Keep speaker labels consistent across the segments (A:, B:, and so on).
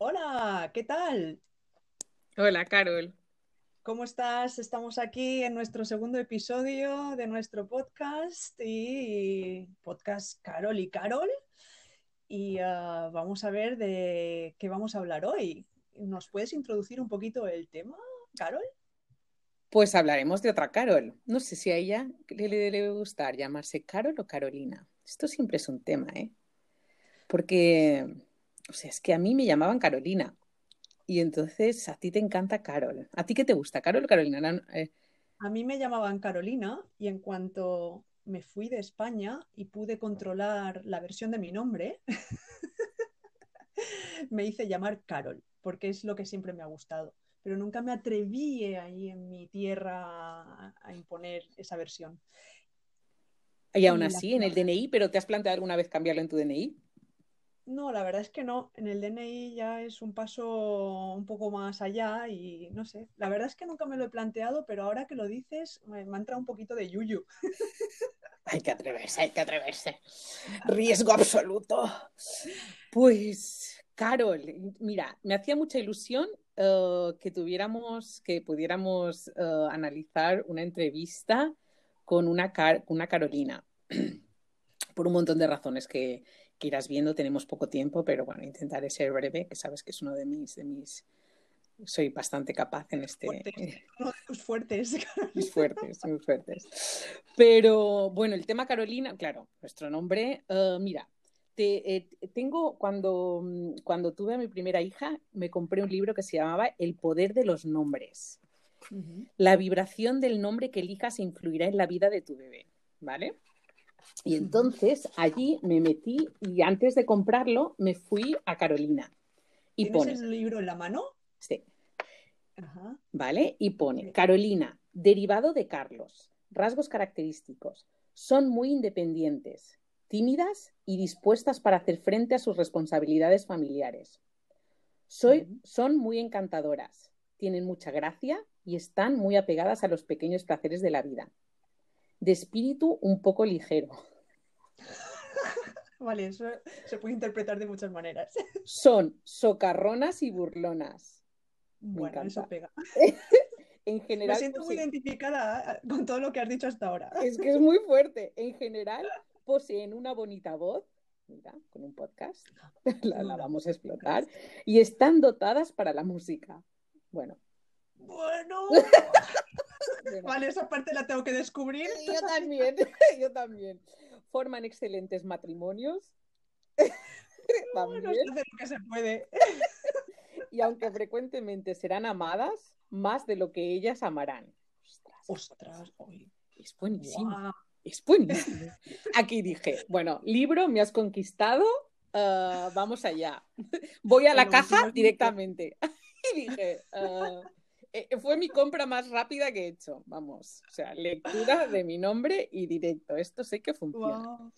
A: Hola, ¿qué tal?
B: Hola, Carol.
A: ¿Cómo estás? Estamos aquí en nuestro segundo episodio de nuestro podcast y podcast Carol y Carol. Y ah, vamos a ver de qué vamos a hablar hoy. ¿Nos puedes introducir un poquito el tema, Carol?
B: Pues hablaremos de otra Carol. No sé si a ella le, le debe gustar llamarse Carol o Carolina. Esto siempre es un tema, ¿eh? Porque, o sea, es que a mí me llamaban Carolina. Y entonces a ti te encanta Carol. ¿A ti qué te gusta, Carol o Carolina? Eh,
A: A mí me llamaban Carolina y en cuanto me fui de España y pude controlar la versión de mi nombre, me hice llamar Carol, porque es lo que siempre me ha gustado. Pero nunca me atreví ahí en mi tierra a, imponer esa versión.
B: y aún así, en el DNI, ¿pero te has planteado alguna vez cambiarlo en tu DNI?
A: No, la verdad es que no. En el DNI ya es un paso un poco más allá y no sé. La verdad es que nunca me lo he planteado, pero ahora que lo dices, me, me ha entrado un poquito de yuyu.
B: Hay que atreverse, hay que atreverse. Riesgo absoluto. Pues, Carol, mira, me hacía mucha ilusión eh, que tuviéramos, que pudiéramos eh, analizar una entrevista con una, Car- con una Carolina. Por un montón de razones que, que irás viendo, tenemos poco tiempo, pero bueno, intentaré ser breve, que sabes que es uno de mis, de mis, soy bastante capaz en este,
A: Fuertes. Uno de tus fuertes.
B: fuertes, muy fuertes. Pero bueno, el tema Carolina, claro, nuestro nombre, eh, mira, te, eh, tengo cuando, cuando tuve a mi primera hija, me compré un libro que se llamaba El poder de los nombres. La vibración del nombre que elijas influirá en la vida de tu bebé, ¿vale? Y entonces allí me metí y antes de comprarlo me fui a Carolina. Y
A: ¿Tienes
B: pone,
A: el libro en la mano?
B: sí,
A: Ajá.
B: ¿vale? Y pone. Carolina, derivado de Carlos, rasgos característicos, son muy independientes, tímidas y dispuestas para hacer frente a sus responsabilidades familiares. Soy, son muy encantadoras, tienen mucha gracia y están muy apegadas a los pequeños placeres de la vida. De espíritu un poco ligero.
A: Vale, eso se puede interpretar de muchas maneras.
B: Son socarronas y burlonas. Me
A: Bueno, eso pega.
B: En
A: Me
B: general,
A: siento muy
B: poseen-
A: identificada eh, con todo lo que has dicho hasta ahora.
B: Es que es muy fuerte. En general, poseen una bonita voz, mira, con un podcast, la, la vamos a explotar, y están dotadas para la música. Bueno,
A: bueno, vale, esa parte la tengo que descubrir.
B: yo también, yo también. Forman excelentes matrimonios. También.
A: se hace lo que se puede.
B: Y aunque frecuentemente serán amadas, más de lo que ellas amarán. Ostras, es buenísimo. Es buenísimo. Aquí dije, bueno, libro, me has conquistado, ah, vamos allá. Voy a la caja directamente. Y dije, ah, eh, fue mi compra más rápida que he hecho. Vamos, o sea, lectura de mi nombre y directo. Esto sé que funciona.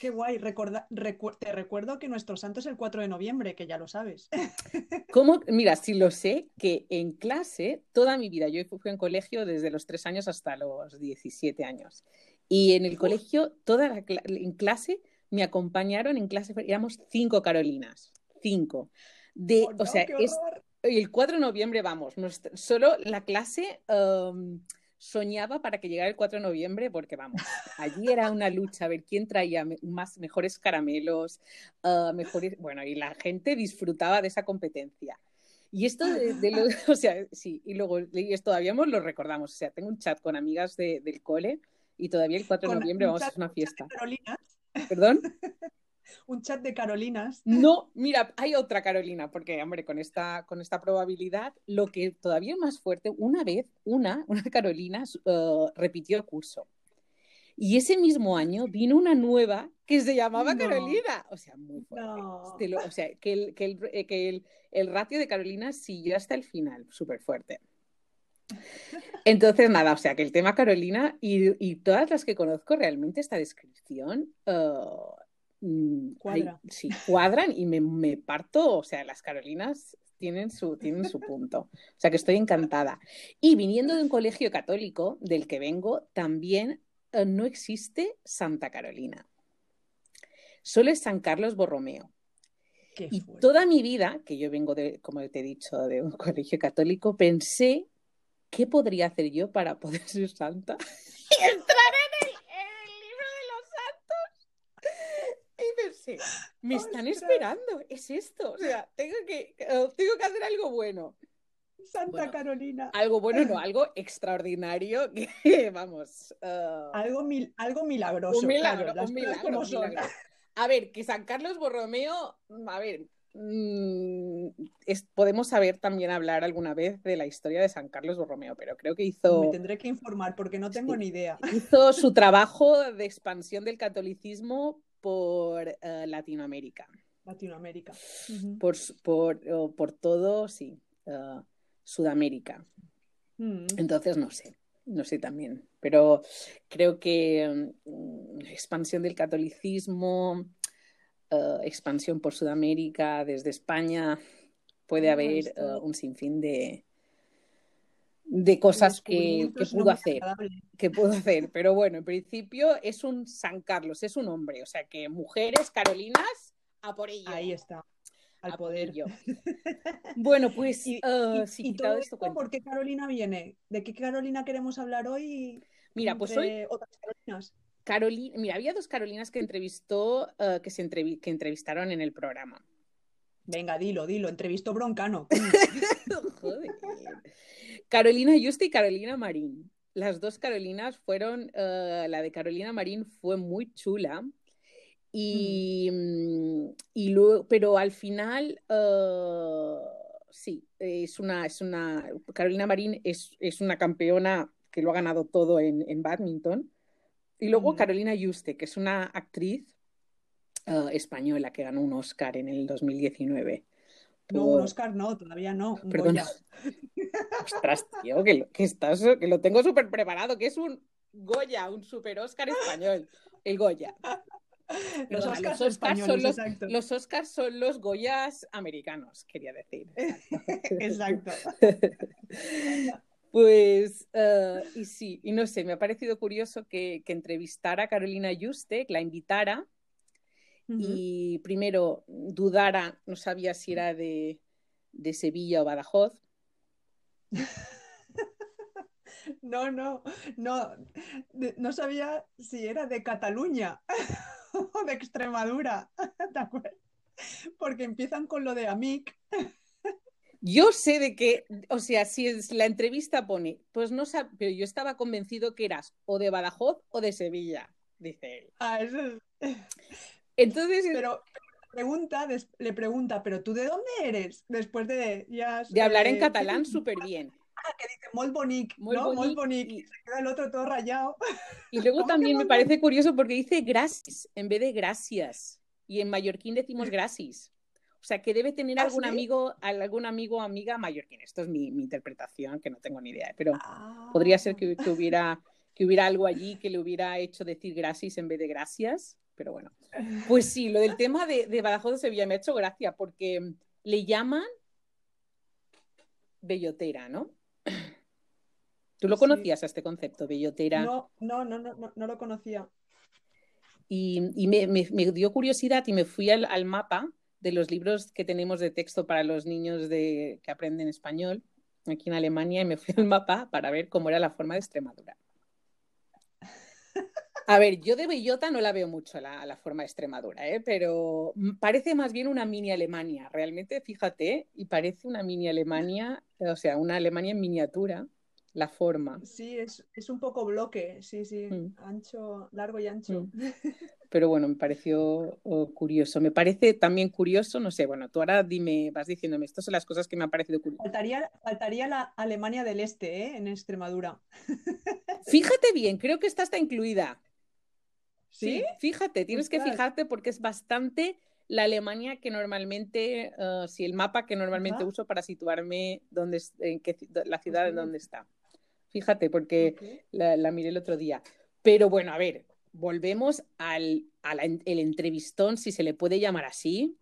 A: Qué guay. Recorda- recu- te recuerdo que nuestro santo es el 4 de noviembre, que ya lo sabes.
B: ¿Cómo? Mira, sí lo sé, que en clase, toda mi vida, yo fui en colegio desde los 3 años hasta los 17 años. Y en el colegio, toda la en clase, me acompañaron en clase, éramos cinco Carolinas, cinco. De,
A: Oh,
B: o sea, es. El 4 de noviembre, vamos, nuestra- solo la clase um, soñaba para que llegara el 4 de noviembre, porque vamos, allí era una lucha a ver quién traía me- más, mejores caramelos, ah, mejores, bueno, y la gente disfrutaba de esa competencia. Y esto de, de lo- o sea, sí, y luego y esto todavía lo recordamos, o sea, tengo un chat con amigas de- del cole y todavía el 4 de noviembre vamos a hacer una fiesta.
A: de Carolinas,
B: ¿Perdón?
A: un chat de Carolinas.
B: No, mira, hay otra Carolina, porque, hombre, con esta, con esta probabilidad, lo que todavía es más fuerte, una vez, una, una Carolina eh, repitió el curso. Y ese mismo año vino una nueva que se llamaba
A: No.
B: Carolina. O sea, muy fuerte.
A: No.
B: Lo- o sea, que, el, que, el, eh, que el, el ratio de Carolina siguió hasta el final, súper fuerte. Entonces, nada, o sea, que el tema Carolina y, y todas las que conozco realmente esta descripción eh, mm, hay-
A: Cuadra.
B: sí, cuadran y me, me parto, o sea, las Carolinas tienen su, tienen su punto. O sea, que estoy encantada. Y viniendo de un colegio católico del que vengo, también eh, no existe Santa Carolina. Solo es San Carlos Borromeo.
A: Qué
B: Y
A: fuerte.
B: toda mi vida, que yo vengo de, como te he dicho, de un colegio católico, pensé qué podría hacer yo para poder ser santa y entrar en el, en el libro de los santos. Pensé, me están
A: Ostras.
B: esperando, es esto. O sea, tengo que, eh, tengo que hacer algo bueno.
A: Santa
B: Bueno.
A: Carolina.
B: Algo bueno, no, algo extraordinario que, vamos. eh,
A: Algo, mil- algo milagroso.
B: un milagro,
A: claro,
B: un milagro,
A: como
B: un
A: son.
B: milagro. A ver, que San Carlos Borromeo, a ver, mm, es- podemos saber también hablar alguna vez de la historia de San Carlos Borromeo, pero creo que
A: Me
B: hizo,
A: tendré que informar porque no tengo
B: Sí.
A: ni idea.
B: hizo su trabajo de expansión del catolicismo por eh, Latinoamérica,
A: Latinoamérica.
B: Por, por, por todo, sí, eh, Sudamérica.
A: Mm.
B: Entonces, no sé, no sé también, pero creo que mm, expansión del catolicismo, eh, expansión por Sudamérica, desde España, puede haber un sinfín de, de cosas que, pudo hacer, que pudo hacer. Pero bueno, en principio es un San Carlos, es un hombre, o sea que mujeres, Carolinas, a por ello.
A: Ahí está. Al
B: a por
A: poder.
B: ello. Bueno, pues
A: Y,
B: eh,
A: y-
B: sí,
A: y todo
B: esto.
A: ¿por qué Carolina viene? ¿De qué Carolina queremos hablar hoy?
B: Mira, pues hoy
A: otras Carolinas.
B: Carolina, mira, había dos Carolinas que entrevistó, eh, que se entrevi- que entrevistaron en el programa.
A: Venga, dilo, dilo. Entrevistó Broncano.
B: Joder. Carolina Yuste y Carolina Marín. Las dos Carolinas fueron, eh, la de Carolina Marín fue muy chula. Y, mm, y luego, pero al final, eh, sí, es una, es una, Carolina Marín es, es una campeona que lo ha ganado todo en, en badminton. Y luego
A: Mm.
B: Carolina Yuste, que es una actriz eh, española que ganó un Oscar en el 2019.
A: No,
B: por-
A: un Oscar no, todavía no. un. Goya.
B: Ostras, tío, que lo, que estás, que lo tengo súper preparado, que es un Goya, un super Oscar español. El Goya.
A: Los Oscars
B: son los, los Oscars son los Goyas americanos, quería decir.
A: Exacto.
B: Pues, eh, y sí, y no sé, me ha parecido curioso que, que entrevistara a Carolina Yuste, que la invitara, Y primero dudara, no sabía si era de, de Sevilla o Badajoz.
A: No, no, no, de- no sabía si era de Cataluña o de Extremadura, ¿te acuerdas? Porque empiezan con lo de Amic.
B: Yo sé de que, o sea, si es, la entrevista pone, pues no sé, pero yo estaba convencido que eras o de Badajoz o de Sevilla, dice él.
A: Ah, eso es-
B: Entonces,
A: Pero pregunta, le pregunta, ¿pero tú de dónde eres? Después de ya
B: de hablar en
A: eh,
B: catalán súper bien.
A: que dice molt bonic,
B: Molt
A: ¿no? Molt
B: bonic y-
A: Y se queda el otro todo rayado.
B: Y luego
A: ¿Cómo que
B: también me parece curioso porque dice gracias en vez de gracias. Y en mallorquín decimos gracias. O sea, que debe tener
A: ¿Ah,
B: algún
A: sí?
B: amigo, algún amigo o amiga mallorquín. Esto es mi, mi interpretación, que no tengo ni idea. Pero
A: Ah.
B: podría ser que, que hubiera, que hubiera algo allí que le hubiera hecho decir gracias en vez de gracias. Pero bueno. Pues sí, lo del tema de, de Badajoz de Sevilla me ha hecho gracia porque le llaman bellotera, ¿no? ¿Tú lo
A: Sí.
B: conocías a este concepto, bellotera?
A: No, no, no, no, no, no lo conocía.
B: Y, y me, me- me dio curiosidad y me fui al, al mapa de los libros que tenemos de texto para los niños de, que aprenden español aquí en Alemania y me fui al mapa para ver cómo era la forma de Extremadura. A ver, yo de bellota no la veo mucho la, la forma de Extremadura, ¿eh? pero m- parece más bien una mini Alemania. Realmente, fíjate, y parece una mini Alemania, o sea, una Alemania en miniatura, la forma.
A: Sí, es, es un poco bloque, sí, sí,
B: Mm.
A: ancho, largo y ancho.
B: Pero bueno, me pareció oh, curioso. Me parece también curioso, no sé, bueno, tú ahora dime, vas diciéndome, estas son las cosas que me han parecido curiosas.
A: Faltaría, faltaría la Alemania del Este, ¿eh? En Extremadura.
B: Fíjate bien, creo que esta está incluida.
A: ¿Sí?
B: fíjate, tienes que fijarte porque es bastante la Alemania que normalmente, eh, sí, el mapa que normalmente uso para situarme donde, es- en qué la ciudad en donde está. Fíjate, porque la, la miré el otro día. Pero bueno, a ver, volvemos al el entrevistón, si se le puede llamar así,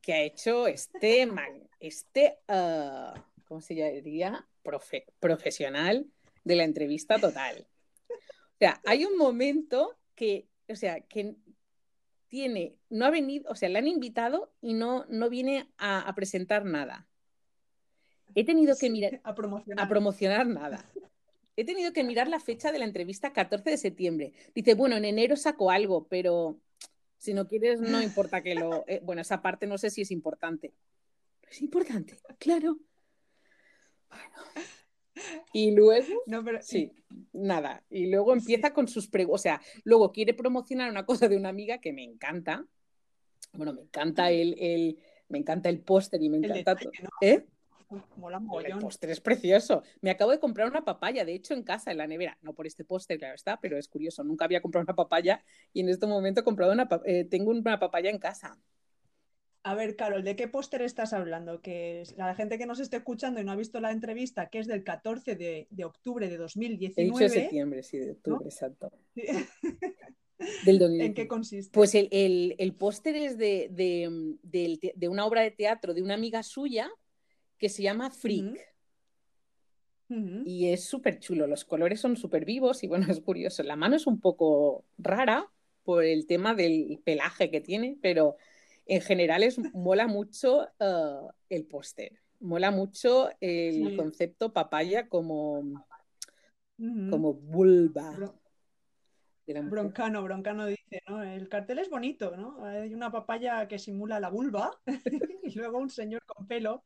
B: que ha hecho este, man- este ah, ¿cómo se diría? Profe- profesional de la entrevista total. O sea, hay un momento que, o sea, que tiene, no ha venido, o sea, le han invitado y no, no viene a, a presentar nada. He tenido que mirar
A: a promocionar.
B: a promocionar nada. He tenido que mirar la fecha de la entrevista 14 de septiembre. Dice, bueno, en enero saco algo, pero si no quieres, no importa que lo... eh, bueno, esa parte no sé si es importante. Es importante, claro. Bueno. Y luego,
A: No, pero
B: sí, nada. Y luego empieza con sus preguntas. O sea, luego quiere promocionar una cosa de una amiga que me encanta. Bueno, me encanta el, el- me encanta el póster y me
A: el
B: encanta
A: detalle,
B: todo.
A: ¿no?
B: ¿Eh?
A: Mola
B: El
A: mogollón.
B: póster es precioso. Me acabo de comprar una papaya, de hecho, en casa, en la nevera. No por este póster, claro está, pero es curioso. Nunca había comprado una papaya y en este momento he comprado una eh, tengo una papaya en casa.
A: A ver, Carol, ¿de qué póster estás hablando? Que la gente que nos esté escuchando y no ha visto la entrevista, que es del 14 de, de octubre de
B: He dicho de
A: 2019,
B: septiembre, sí, de octubre,
A: ¿No?
B: exacto.
A: Sí.
B: Del
A: ¿en
B: 2019.
A: qué consiste?
B: Pues el, el- el póster es de, una obra de teatro de una amiga suya que se llama Freak. Y es súper chulo, los colores son súper vivos y bueno, es curioso. La mano es un poco rara por el tema del pelaje que tiene, pero en general es, mola mucho eh, el póster. Mola mucho el
A: Sí.
B: concepto papaya como, como vulva de la mujer.
A: Broncano, Broncano dice, ¿no? El cartel es bonito, ¿no? Hay una papaya que simula la vulva y luego un señor con pelo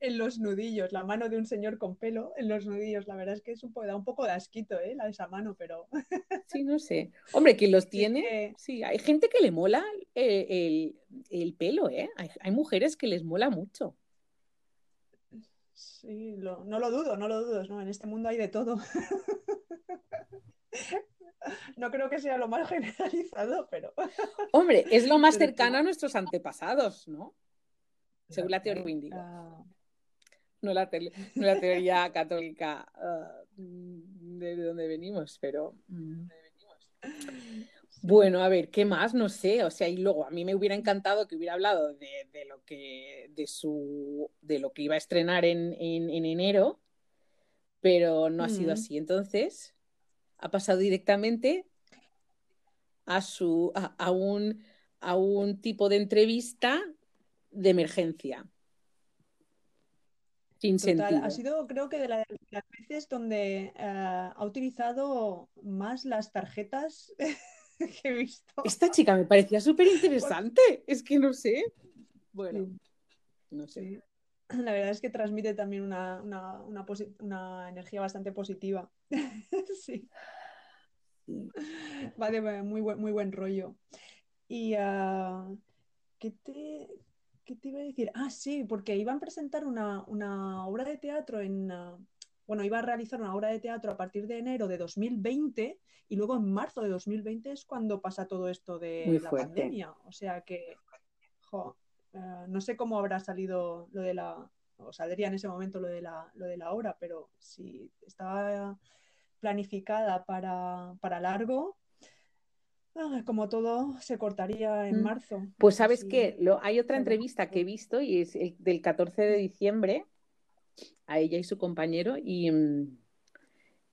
A: en los nudillos, la mano de un señor con pelo en los nudillos. La verdad es que es un da un poco de asquito, ¿eh? La de esa mano, pero
B: Sí, no sé. Hombre, quien los tiene, sí, hay gente que le mola el, el pelo, ¿eh? Hay, hay mujeres que les mola mucho.
A: sí, lo- no lo dudo, no lo dudo, ¿no? En este mundo hay de todo. No creo que sea lo más generalizado, pero
B: Hombre, es lo más cercano a nuestros antepasados, ¿no? Según la teoría índigo.
A: ah,
B: No la, te- no la teoría católica ah, de dónde venimos, pero... mm. Bueno, a ver, ¿qué más? No sé, o sea, y luego a mí me hubiera encantado que hubiera hablado de, de lo que de su de lo que iba a estrenar en, en- en enero, pero no ha sido
A: Mm.
B: así. Entonces, ha pasado directamente a su a, a un a un tipo de entrevista de emergencia. Sin
A: Total,
B: sentido.
A: ha sido creo que de la- las veces donde ah, ha utilizado más las tarjetas que he visto.
B: Esta chica me parecía súper interesante. Es que no sé. Bueno,
A: Sí,
B: no sé.
A: sí. La verdad es que transmite también una, una, una energía bastante positiva. Sí,
B: Sí.
A: va de muy buen, muy buen rollo. Y ah, ¿qué te, qué te iba a decir? Ah, sí, porque iban a presentar una, una obra de teatro en... ah, bueno, iba a realizar una obra de teatro a partir de enero de 2020 y luego en marzo de 2020 es cuando pasa todo esto de
B: Muy
A: la
B: fuerte.
A: pandemia. O sea que, jo, eh, no sé cómo habrá salido lo de la, o saldría en ese momento lo de la, lo de la obra, pero si estaba planificada para, para largo, ah, como todo, se cortaría en
B: Mm.
A: marzo.
B: Pues sabes que hay otra entrevista que he visto y es el del 14 de diciembre a ella y su compañero y, mm,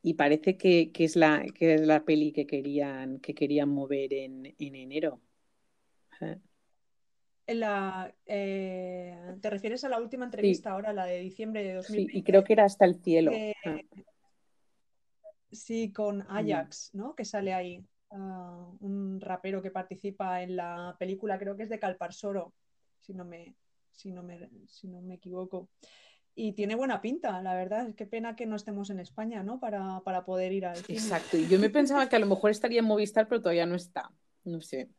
B: y parece que, que es la, que es la peli que querían, que querían mover en, en enero.
A: La, eh, ¿te refieres a la última entrevista ahora, la de diciembre de
B: Sí,
A: 2020?
B: y creo que era hasta el cielo.
A: Eh,
B: Ah,
A: Sí, con Ajax, ¿no? Que sale ahí. ah, un rapero que participa en la película, creo que es de Calparsoro, si no me, si no me, si no me equivoco. Y tiene buena pinta, la verdad. Qué pena que no estemos en España, ¿no? Para, para poder ir al cine.
B: Exacto, y yo me pensaba que a lo mejor estaría en Movistar, pero todavía no está. No sé.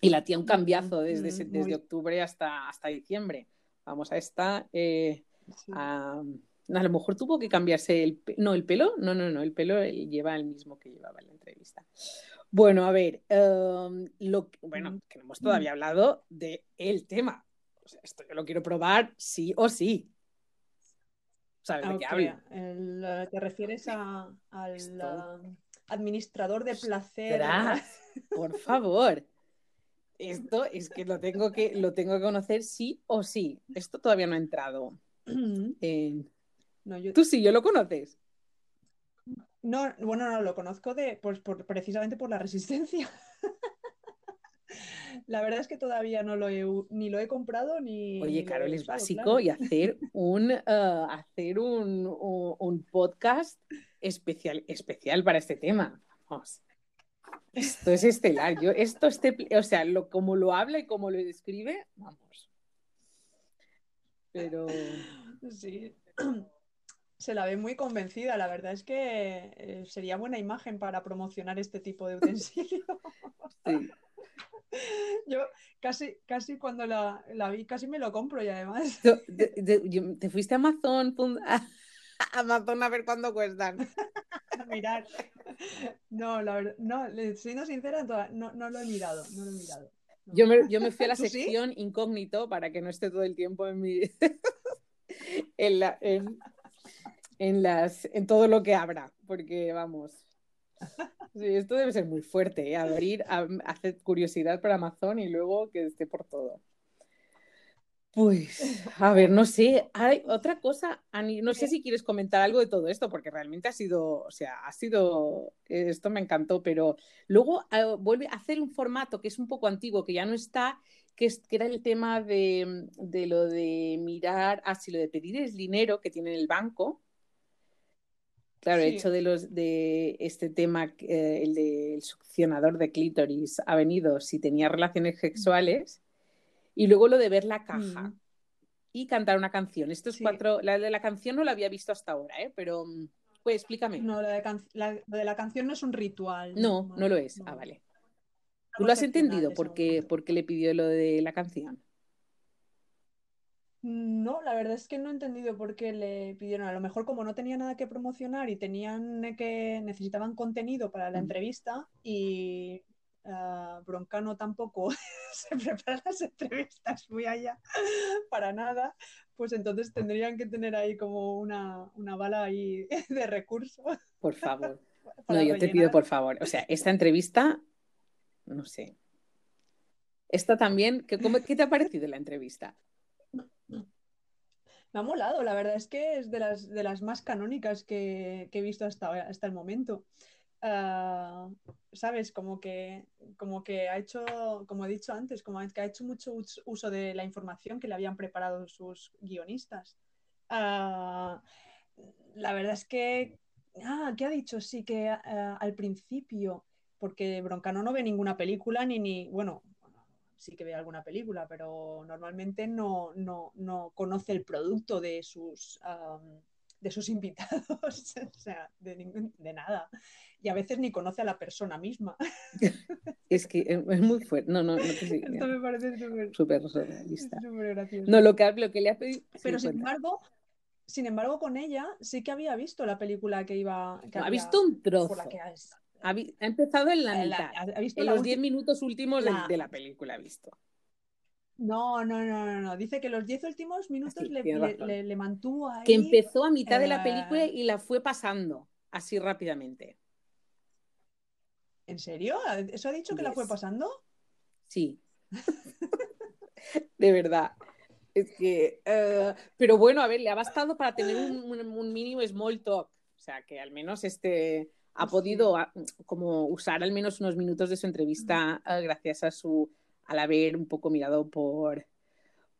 B: Y la tía un cambiazo desde, ese- desde
A: Movi-
B: octubre hasta, hasta diciembre. Vamos, a esta. eh,
A: Sí.
B: a, a lo mejor tuvo que cambiarse el no el pelo no no no el pelo él lleva el mismo que llevaba en la entrevista bueno a ver em, lo bueno que no hemos todavía hablado de el tema O sea, esto yo lo quiero probar sí o sí sabes de qué hablo
A: el, eh, ¿te refieres a- al
B: Esto.
A: ah, administrador de placer?
B: Por favor esto es que lo tengo que lo tengo que conocer sí o sí esto todavía no ha entrado en-
A: No, yo,
B: tú sí yo lo conoces
A: no, bueno, no, lo conozco de, pues, por, precisamente por la resistencia. La verdad es que todavía no lo he, ni lo he comprado ni.
B: Oye, Carol, es básico
A: claro.
B: y hacer un, eh, hacer un, un- un podcast especial, especial para este tema. Vamos. Esto es estelar. Yo, esto, este, o sea, lo, como lo habla y como lo describe, vamos. Pero
A: Sí. Se la ve muy convencida. La verdad es que eh, sería buena imagen para promocionar este tipo de utensilio.
B: sí.
A: Yo casi, casi cuando la, la vi, casi me lo compro y además.
B: ¿Te fuiste a Amazon? a Amazon a ver cuánto cuestan.
A: a mirar. No, la verdad, no, siendo sincera, no, no lo he mirado, no lo he mirado. No.
B: Yo me, yo me fui a la sección incógnito para que no esté todo el tiempo en mi en, la- en- en las en todo lo que abra, porque vamos. Sí, esto debe ser muy fuerte, ¿eh? abrir, a- hacer curiosidad para Amazon y luego que esté por todo. Pues, a ver, no sé, hay otra cosa, Ani, no sé si quieres comentar algo de todo esto, porque realmente ha sido, o sea, ha sido, esto me encantó, pero luego eh, vuelve a hacer un formato que es un poco antiguo, que ya no está, que, es, que era el tema de, de lo de mirar, así lo de pedir el dinero que tiene el banco. Claro,
A: Sí.
B: hecho de los de este tema, eh, el del succionador de clítoris ha venido si tenía relaciones sexuales, y luego lo de ver la caja
A: Mm.
B: y cantar una canción. Estos
A: Sí.
B: cuatro, la de la canción no la había visto hasta ahora, ¿eh? pero pues explícame.
A: No, lo de, can- la- lo de la canción no es un ritual.
B: No, no lo es.
A: no.
B: Ah, vale. ¿Tú lo has entendido por qué,
A: momento.
B: por qué le pidió lo de la canción?
A: No, la verdad es que no he entendido por qué le pidieron. A lo mejor como no tenía nada que promocionar y tenían que necesitaban contenido para la
B: Mm.
A: entrevista y ah, Broncano tampoco se prepara las entrevistas muy allá para nada, pues entonces tendrían que tener ahí como una, una bala ahí de recursos.
B: Por favor. No, yo te pido por favor. O sea, esta entrevista, no sé. Esta también, ¿qué, cómo- ¿qué te ha parecido la entrevista?
A: Me ha molado, la verdad es que es de las, de las más canónicas que, que he visto hasta, hasta el momento. Ah, ¿Sabes? Como que, como que ha hecho, como he dicho antes, como que ha hecho mucho us- uso de la información que le habían preparado sus guionistas. Ah, la verdad es que, ah, ¿qué ha dicho? Sí, que ah, al principio, porque Broncano no ve ninguna película ni, ni, bueno, sí que ve alguna película, pero normalmente no, no, no conoce el producto de sus, de sus invitados, o sea, de, ningún, de, nada. Y a veces ni conoce a la persona misma.
B: Es que es muy fuerte. No, no, no te.
A: Esto me parece súper
B: Súper realista.
A: súper gracioso.
B: No, lo que, lo que le ha pedido.
A: Pero sin
B: cuenta.
A: embargo, sin embargo, con ella sí que había visto la película que iba. Que
B: No, ha visto un trozo.
A: por la que has-
B: Ha, empezado en la
A: la-
B: mitad.
A: ha- visto
B: en los
A: ulti-
B: 10 minutos últimos de- de, la película ha visto.
A: No, no, no, no, no. Dice que los 10 últimos minutos le, le- le- le mantuvo ahí.
B: Que empezó a mitad de la
A: eh,
B: película y la fue pasando así rápidamente.
A: ¿En serio? ¿Eso ha dicho que la fue pasando?
B: Sí. de verdad. Es que. eh, pero bueno, a ver, le ha bastado para tener un, un- un mínimo small talk. O sea, que al menos este ha
A: Sí.
B: podido ah, como usar al menos unos minutos de su entrevista eh, gracias a su al haber un poco mirado por,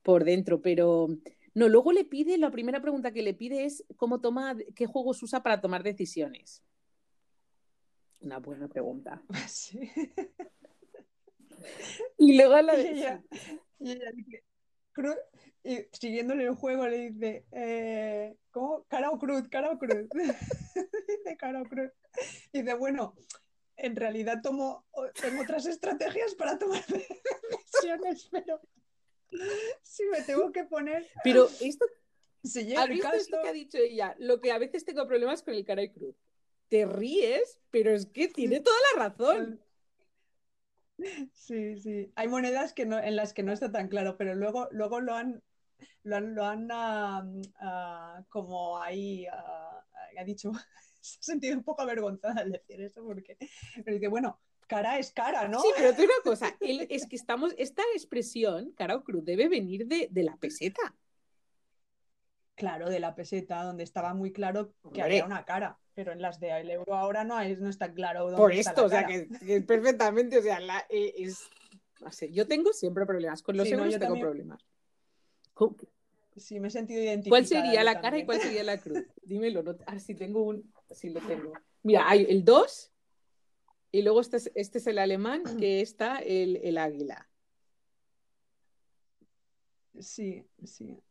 B: por dentro. Pero no, luego le pide, la primera pregunta que le pide es cómo toma, qué juegos usa para tomar decisiones. Una buena pregunta.
A: Sí.
B: Y luego la de-
A: ella, y ella dice, "Cruz", y siguiéndole el juego le dice, eh, ¿cómo? Cara o cruz, cara o cruz. dice cara o cruz. Y dice, bueno, en realidad tomo, tengo otras estrategias para tomar decisiones, pero si me tengo que poner,
B: Pero esto
A: si llega
B: ¿Has
A: el
B: visto esto
A: caso,
B: que ha dicho ella? Lo que a veces tengo problemas con el cara y cruz. Te ríes, pero es que tiene toda la razón.
A: Sí, sí. Hay monedas que no, en las que no está tan claro, pero luego, luego lo han, lo han, lo han ah, ah, como ahí ah, ha dicho, se ha sentido un poco avergonzada al decir eso, porque pero dice, bueno, cara es cara, ¿no?
B: Sí, pero digo una cosa, él- es que estamos, esta expresión, cara o cruz, debe venir de, de la peseta.
A: Claro, de la peseta, donde estaba muy claro que
B: Hombre.
A: había una cara, pero en las del euro ahora no, es, no está claro dónde
B: Por
A: está
B: esto,
A: la
B: o sea,
A: cara.
B: que, que perfectamente, o sea, la- eh, es Así, yo tengo siempre problemas. Con los
A: Sí, no, yo
B: tengo
A: también.
B: problemas. ¿Cómo-
A: Sí, me he sentido identificada.
B: ¿Cuál sería la cara y cuál sería la cruz? Dímelo. No, ah, sí, tengo un. Sí, lo tengo. Mira, hay el 2 y luego este es, este es el alemán, que está el, el águila.
A: Sí, sí.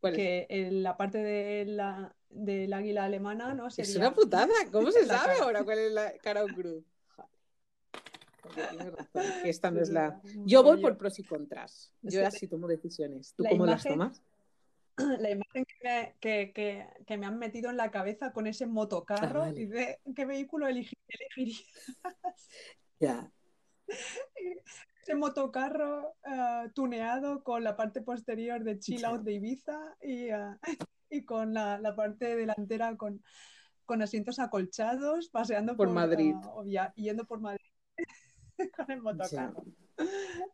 B: ¿Cuál es?
A: Que en la parte de la, del águila alemana, ¿no?
B: Es
A: Sería...
B: una putada. ¿Cómo se sabe ahora cuál es la cara o cruz? Esta no es la. Yo voy por pros y contras.
A: Es
B: Yo
A: que
B: así tomo decisiones. ¿Tú
A: la
B: cómo las tomas?
A: La imagen que me, que, que- que me han metido en la cabeza con ese motocarro,
B: Ah, vale.
A: y de qué vehículo elegi- elegiría.
B: Ya.
A: Ese motocarro eh, tuneado con la parte posterior de chill out de Ibiza y, eh, y con la, la parte delantera con, con asientos acolchados, paseando
B: Por
A: por,
B: Madrid.
A: eh, o via- yendo por Madrid con el motocarro.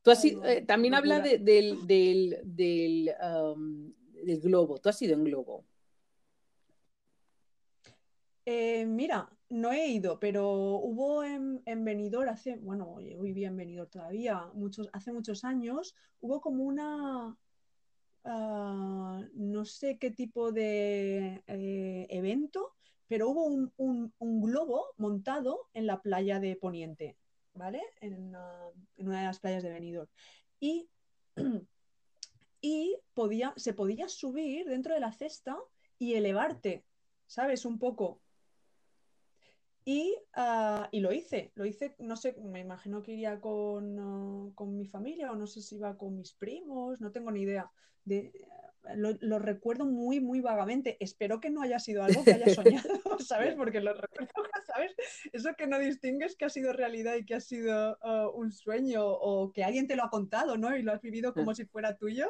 B: Tú has eh, también habla de- del, del, del, um, del globo. Tú has ido en globo.
A: Eh, mira, no he ido, pero hubo en, en Benidorm hace, bueno, yo vivía en Benidorm todavía, muchos, hace muchos años, hubo como una, ah, no sé qué tipo de eh, evento, pero hubo un, un- globo montado en la playa de Poniente, ¿vale? En, ah, en una de las playas de Benidorm. Y, y podía, se podía subir dentro de la cesta y elevarte, ¿sabes? Un poco. Y, ah, y lo hice, lo hice, no sé, me imagino que iría con, ah, con mi familia o no sé si iba con mis primos, no tengo ni idea. De, lo, lo recuerdo muy, muy vagamente. Espero que no haya sido algo que haya soñado, ¿sabes? Porque lo recuerdo, ¿sabes? Eso que no distingues que ha sido realidad y que ha sido ah, un sueño o que alguien te lo ha contado, ¿no? Y lo has vivido como si fuera tuyo.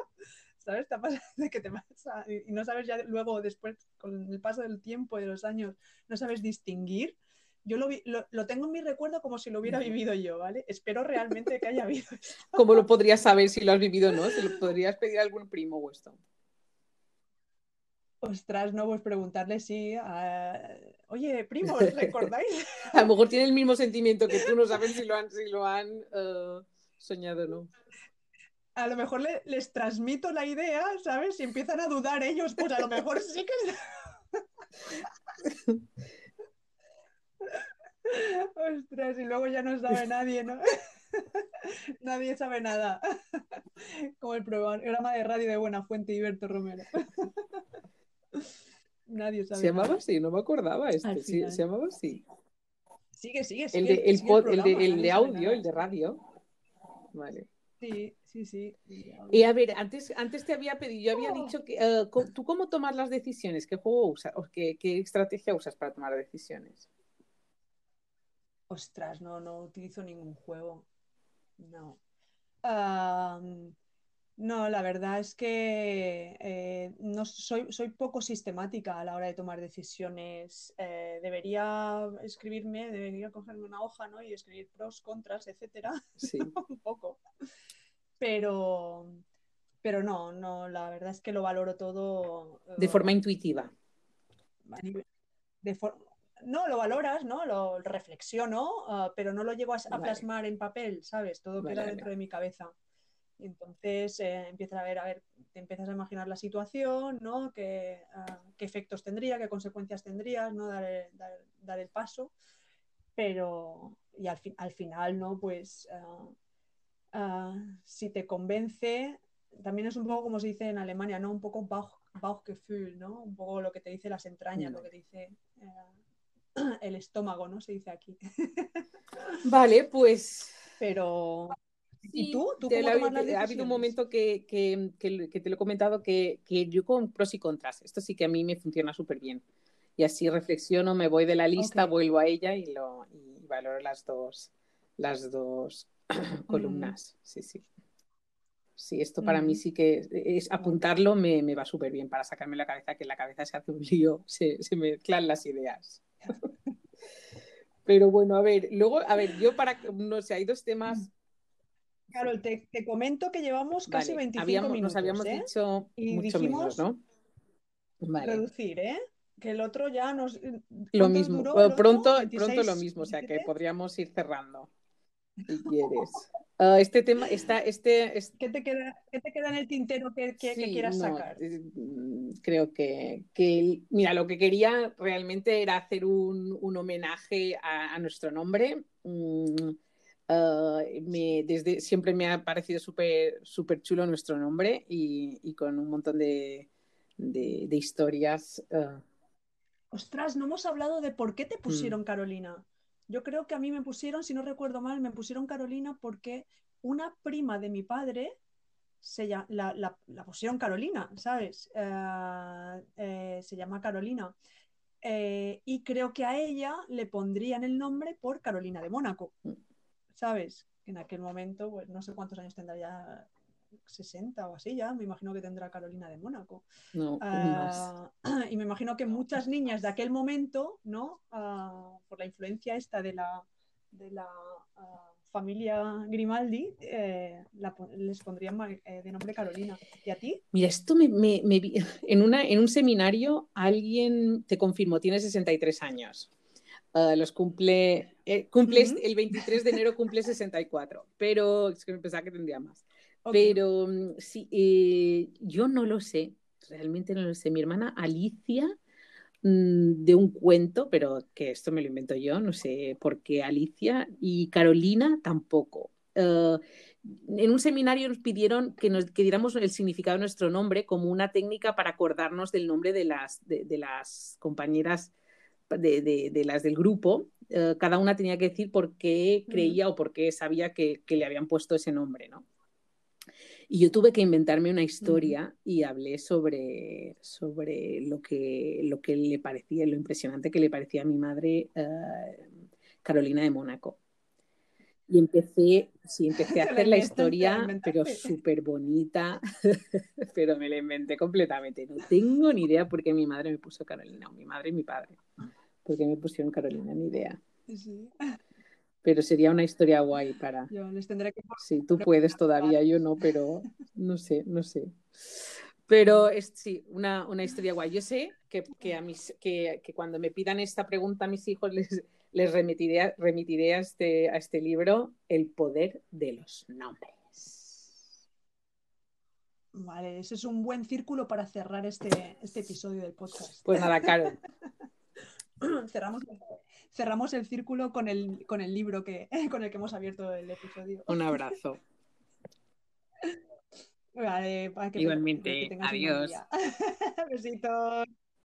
A: ¿Sabes? Te de que te pasa y no sabes ya luego, después, con el paso del tiempo y de los años, no sabes distinguir. Yo lo, vi- lo, lo tengo en mi recuerdo como si lo hubiera vivido yo, ¿vale? Espero realmente que haya habido eso.
B: ¿Cómo lo podrías saber si lo has vivido o no? ¿Se lo podrías pedir a algún primo vuestro?
A: Ostras, no, pues preguntarle si. Oye, primo, ¿os recordáis?
B: A lo mejor tiene el mismo sentimiento que tú, no saben si lo han, si lo han eh, soñado o no.
A: A lo mejor le- les transmito la idea, ¿sabes? Si empiezan a dudar ellos, pues a lo mejor sí que. Ostras, y luego ya no sabe nadie, ¿no? Nadie sabe nada. Como el programa de radio de Buena Fuente y Berto Romero. Nadie sabe
B: Se llamaba así, no me acordaba este. Sí, se llamaba así.
A: Sigue, sigue,
B: El
A: sigue.
B: de, el
A: sigue
B: pod- el de,
A: programa,
B: el
A: nadie
B: de
A: sabe
B: audio,
A: nada.
B: el de radio. Vale.
A: Sí, sí, sí.
B: Y a ver, antes, antes te había pedido, yo había
A: Oh.
B: dicho que eh, tú cómo tomas las decisiones, qué juego usas, o qué, qué estrategia usas para tomar decisiones.
A: Ostras, no, no utilizo ningún juego. No. No, la verdad es que eh, no soy, soy poco sistemática a la hora de tomar decisiones. Eh, debería escribirme, debería cogerme una hoja, ¿no? Y escribir pros, contras, etcétera,
B: Sí.
A: un poco. Pero, pero no, no, la verdad es que lo valoro todo.
B: De
A: eh,
B: forma intuitiva.
A: a nivel- de for- no, lo valoras, ¿no? Lo reflexiono, ah, pero no lo llevo a, a
B: Vale.
A: plasmar en papel, ¿sabes? Todo
B: Vale,
A: queda
B: vale.
A: dentro de mi cabeza. Y entonces eh, empiezas a ver, a ver, te empiezas a imaginar la situación, ¿no? ¿Qué, ah, qué efectos tendría, qué consecuencias tendrías, ¿no? Dar, el- dar, dar el paso. Pero, y al, fin- al final, ¿no? Pues ah, ah, si te convence, también es un poco como se dice en Alemania, ¿no? Un poco Bauch, Bauchgefühl, ¿no? Un poco lo que te dice las entrañas,
B: Mm.
A: lo que te dice eh, el estómago, ¿no? Se dice aquí.
B: Vale, pues.
A: Pero, ¿y tú? ¿Tú
B: te la- ha habido un momento que, que- que- que te lo he comentado que, que yo con pros y contras. Esto sí que a mí me funciona súper bien. Y así reflexiono, me voy de la lista, vuelvo a ella y, lo, y valoro las dos, las dos columnas. Sí, sí. Sí, esto para mí
A: Ujú.
B: sí que es apuntarlo me, me va súper bien para sacarme la cabeza, que en la cabeza se hace un lío, se, se mezclan las ideas. Pero bueno, a ver, luego, a ver, yo para, no sé, hay dos temas.
A: Carol, te, te comento que llevamos casi
B: Vale,
A: 25
B: habíamos,
A: minutos,
B: nos habíamos
A: ¿eh?
B: dicho
A: Y
B: mucho
A: dijimos
B: menos, ¿no? Vale.
A: Reducir, ¿eh? Que el otro ya nos...
B: Lo
A: ¿cuánto
B: mismo,
A: duró
B: Eh,
A: el otro?
B: pronto,
A: 26,
B: pronto lo mismo, o sea que
A: 27.
B: podríamos ir cerrando, si quieres. Uh, este tema, está, este, este...
A: ¿Qué, te queda, ¿Qué, te queda, en el tintero que, que, sí, que quieras no, sacar?
B: Mm, creo que, que, mira, lo que quería realmente era hacer un, un homenaje a, a, nuestro nombre. Mm, uh, me, desde, siempre me ha parecido súper super chulo nuestro nombre y, y, con un montón de, de, de historias. Uh...
A: Ostras, no hemos hablado de por qué te pusieron mm. Carolina. Yo creo que a mí me pusieron, si no recuerdo mal, me pusieron Carolina porque una prima de mi padre se la, la, pusieron Carolina, ¿sabes? Eh, eh, se llama Carolina. Eh, y creo que a ella le pondrían el nombre por Carolina de Mónaco, ¿sabes? En aquel momento, pues no sé cuántos años tendrá ya 60 o así ya, me imagino que tendrá Carolina de Mónaco.
B: No,
A: uh, y me imagino que muchas niñas de aquel momento, ¿no? Uh, por la influencia esta de la, de la uh, familia Grimaldi, eh, la, les pondrían eh, de nombre Carolina. ¿Y a ti?
B: Mira, esto me, me, me, en, una, en un seminario alguien te confirmó, tiene 63 años. Uh, los cumple, eh, cumple uh -huh. el 23 de enero cumple 64, pero es que me pensaba que tendría más. Okay. Pero mm, sí, eh, yo no lo sé, realmente no lo sé. Mi hermana Alicia, mmm, de un cuento, pero que esto me lo invento yo, no sé por qué Alicia, y Carolina tampoco. Uh, en un seminario nos pidieron que, nos, que diéramos el significado de nuestro nombre como una técnica para acordarnos del nombre de las, de, de las compañeras de, de, de, las del grupo. Uh, cada una tenía que decir por qué creía o por qué sabía que, que le habían puesto ese nombre, ¿no? Y yo tuve que inventarme una historia y hablé sobre, sobre lo, que, lo que le parecía, lo impresionante que le parecía a mi madre uh, Carolina de Mónaco. Y empecé, sí, empecé a hacer la historia, pero súper bonita, pero me la inventé completamente. No tengo ni idea por qué mi madre me puso Carolina, o mi madre y mi padre. ¿Por qué me pusieron Carolina? Ni idea.
A: Sí.
B: Pero sería una historia guay para.
A: Yo les tendré que.
B: Sí, tú puedes todavía, yo no, pero no sé, no sé. Pero es sí, una, una historia guay. Yo sé que, que, a mis, que, que, cuando me pidan esta pregunta a mis hijos les, les remitiré, remitiré a, este, a este libro, El poder de los nombres.
A: Vale, ese es un buen círculo para cerrar este, este episodio del podcast.
B: Pues nada, Caro.
A: cerramos, cerramos el círculo con el, con el libro que, con el que hemos abierto el episodio.
B: Un abrazo.
A: Vale, para que
B: Igualmente,
A: que
B: adiós.
A: Besitos.